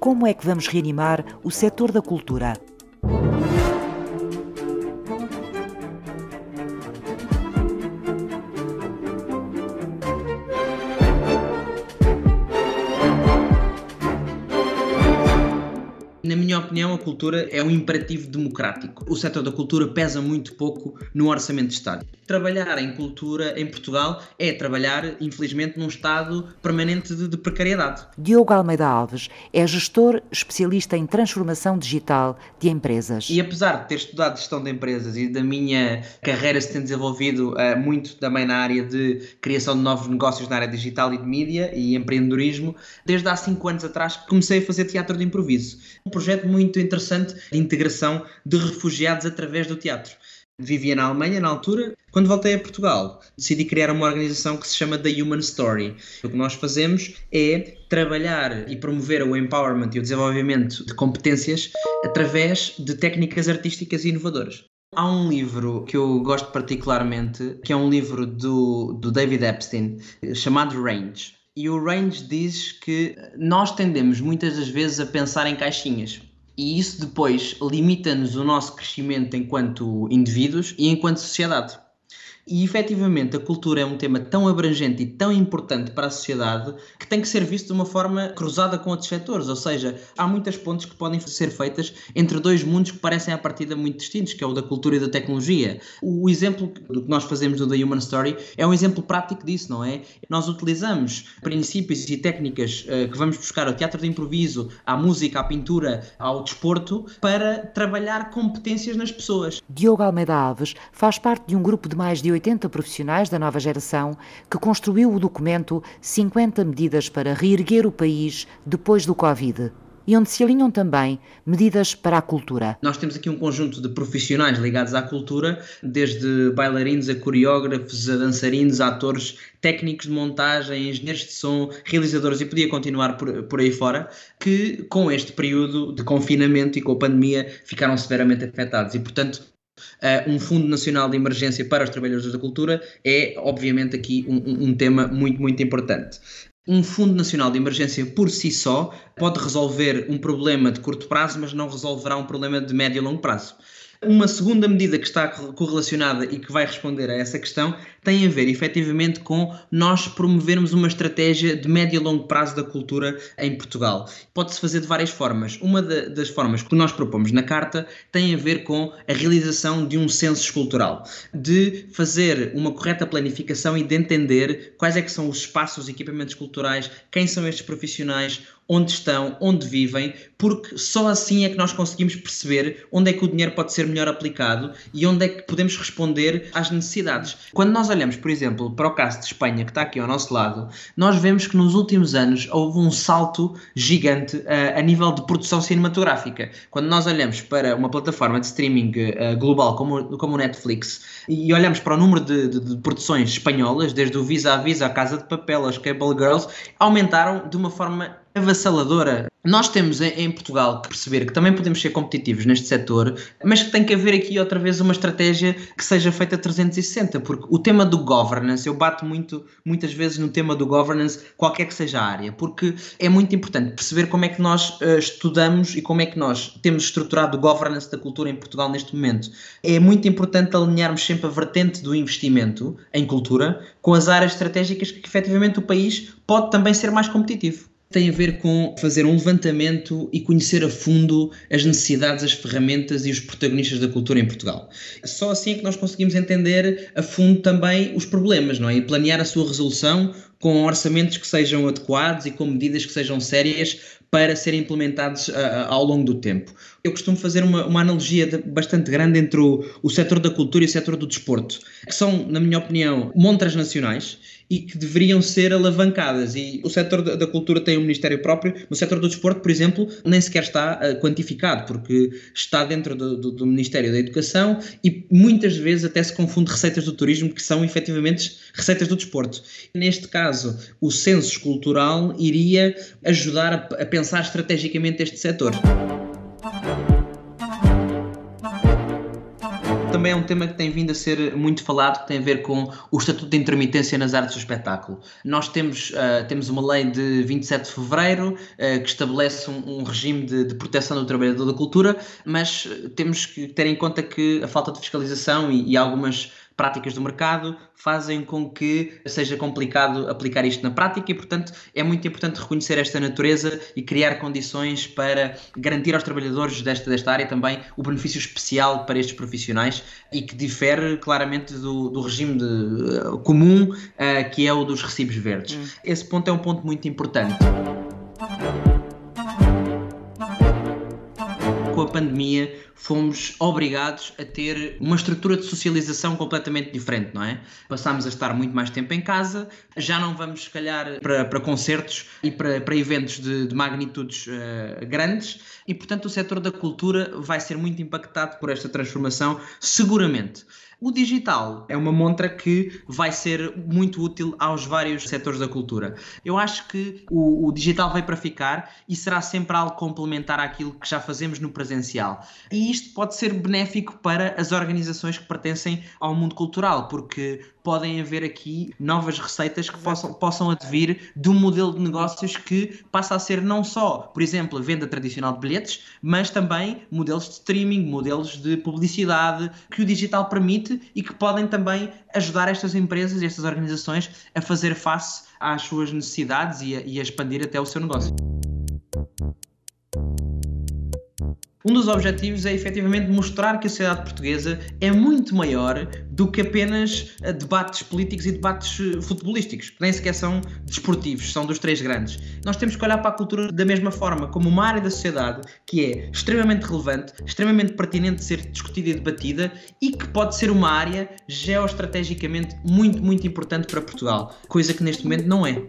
Como é que vamos reanimar o setor da cultura? Opinião, a cultura é um imperativo democrático. O setor da cultura pesa muito pouco no orçamento de Estado. Trabalhar em cultura em Portugal é trabalhar, infelizmente, num estado permanente de, de precariedade. Diogo Almeida Alves é gestor especialista em transformação digital de empresas. E apesar de ter estudado gestão de empresas e da minha carreira se ter desenvolvido uh, muito também na área de criação de novos negócios na área digital e de mídia e empreendedorismo, desde há cinco anos atrás comecei a fazer teatro de improviso projeto muito interessante de integração de refugiados através do teatro. Vivia na Alemanha na altura. Quando voltei a Portugal, decidi criar uma organização que se chama The Human Story. O que nós fazemos é trabalhar e promover o empowerment e o desenvolvimento de competências através de técnicas artísticas inovadoras. Há um livro que eu gosto particularmente, que é um livro do, do David Epstein, chamado Range. E o Range diz que nós tendemos muitas das vezes a pensar em caixinhas. E isso depois limita-nos o nosso crescimento enquanto indivíduos e enquanto sociedade. E efetivamente a cultura é um tema tão abrangente e tão importante para a sociedade que tem que ser visto de uma forma cruzada com outros setores, ou seja, há muitas pontes que podem ser feitas entre dois mundos que parecem à partida muito distintos, que é o da cultura e da tecnologia. O exemplo do que nós fazemos do The Human Story é um exemplo prático disso, não é? Nós utilizamos princípios e técnicas uh, que vamos buscar ao teatro de improviso, à música, à pintura, ao desporto, para trabalhar competências nas pessoas. Diogo Almeida Alves faz parte de um grupo de mais de 80 profissionais da nova geração que construiu o documento 50 medidas para reerguer o país depois do Covid e onde se alinham também medidas para a cultura. Nós temos aqui um conjunto de profissionais ligados à cultura, desde bailarinos a coreógrafos, a dançarinos, a atores, técnicos de montagem, engenheiros de som, realizadores e podia continuar por, por aí fora, que com este período de confinamento e com a pandemia ficaram severamente afetados e, portanto, Uh, um Fundo Nacional de Emergência para os Trabalhadores da Cultura é, obviamente, aqui um, um, tema muito, muito importante. Um Fundo Nacional de Emergência por si só pode resolver um problema de curto prazo, mas não resolverá um problema de médio e longo prazo. Uma segunda medida que está correlacionada e que vai responder a essa questão tem a ver efetivamente com nós promovermos uma estratégia de médio e longo prazo da cultura em Portugal. Pode-se fazer de várias formas. Uma das formas que nós propomos na carta tem a ver com a realização de um censo escultural, de fazer uma correta planificação e de entender quais é que são os espaços, os equipamentos culturais, quem são estes profissionais, onde estão, onde vivem, porque só assim é que nós conseguimos perceber onde é que o dinheiro pode ser melhor aplicado e onde é que podemos responder às necessidades. Quando nós olhamos, por exemplo, para o caso de Espanha, que está aqui ao nosso lado, nós vemos que nos últimos anos houve um salto gigante uh, a nível de produção cinematográfica. Quando nós olhamos para uma plataforma de streaming uh, global como, como o Netflix e olhamos para o número de, de, de produções espanholas, desde o Vis a Vis à Casa de Papel, as Cable Girls, aumentaram de uma forma avassaladora. Nós temos em, Portugal que perceber que também podemos ser competitivos neste setor, mas que tem que haver aqui outra vez uma estratégia que seja feita 360, porque o tema do governance, eu bato muito, muitas vezes no tema do governance, qualquer que seja a área, porque é muito importante perceber como é que nós uh, estudamos e como é que nós temos estruturado o governance da cultura em Portugal neste momento. É muito importante alinharmos sempre a vertente do investimento em cultura com as áreas estratégicas que efetivamente o país pode também ser mais competitivo tem a ver com fazer um levantamento e conhecer a fundo as necessidades, as ferramentas e os protagonistas da cultura em Portugal. Só assim é que nós conseguimos entender a fundo também os problemas, não é? E planear a sua resolução com orçamentos que sejam adequados e com medidas que sejam sérias para serem implementados uh, ao longo do tempo. Eu costumo fazer uma, uma analogia de, bastante grande entre o, o setor da cultura e o setor do desporto, que são, na minha opinião, montras nacionais e que deveriam ser alavancadas. E o setor da cultura tem um ministério próprio, no setor do desporto, por exemplo, nem sequer está uh, quantificado, porque está dentro do, do, do, Ministério da Educação e muitas vezes até se confunde receitas do turismo, que são efetivamente receitas do desporto. Neste caso, o censo cultural iria ajudar a, a pensar estrategicamente este setor. Também é um tema que tem vindo a ser muito falado, que tem a ver com o estatuto de intermitência nas artes do espetáculo. Nós temos, uh, temos uma lei de 27 de fevereiro uh, que estabelece um, um regime de, de, proteção do trabalhador da cultura, mas temos que ter em conta que a falta de fiscalização e, e algumas práticas do mercado fazem com que seja complicado aplicar isto na prática e, portanto, é muito importante reconhecer esta natureza e criar condições para garantir aos trabalhadores desta, desta área também o benefício especial para estes profissionais e que difere claramente do, do regime de, uh, comum, uh, que é o dos recibos verdes. Hum. Esse ponto é um ponto muito importante. Com a pandemia, fomos obrigados a ter uma estrutura de socialização completamente diferente, não é? Passámos a estar muito mais tempo em casa, já não vamos, se calhar, para, para concertos e para, para eventos de, de magnitudes uh, grandes, e portanto o setor da cultura vai ser muito impactado por esta transformação, seguramente. O digital é uma montra que vai ser muito útil aos vários setores da cultura. Eu acho que o, o, digital veio para ficar e será sempre algo complementar àquilo que já fazemos no presencial. E isto pode ser benéfico para as organizações que pertencem ao mundo cultural, porque podem haver aqui novas receitas que possam, possam advir de um modelo de negócios que passa a ser não só, por exemplo, a venda tradicional de bilhetes, mas também modelos de streaming, modelos de publicidade que o digital permite e que podem também ajudar estas empresas e estas organizações a fazer face às suas necessidades e a, e a expandir até o seu negócio. Um dos objetivos é efetivamente mostrar que a sociedade portuguesa é muito maior do que apenas eh, debates políticos e debates eh, futebolísticos, que nem sequer são desportivos, são dos três grandes. Nós temos que olhar para a cultura da mesma forma, como uma área da sociedade que é extremamente relevante, extremamente pertinente de ser discutida e debatida e que pode ser uma área geoestrategicamente muito, muito importante para Portugal, coisa que neste momento não é.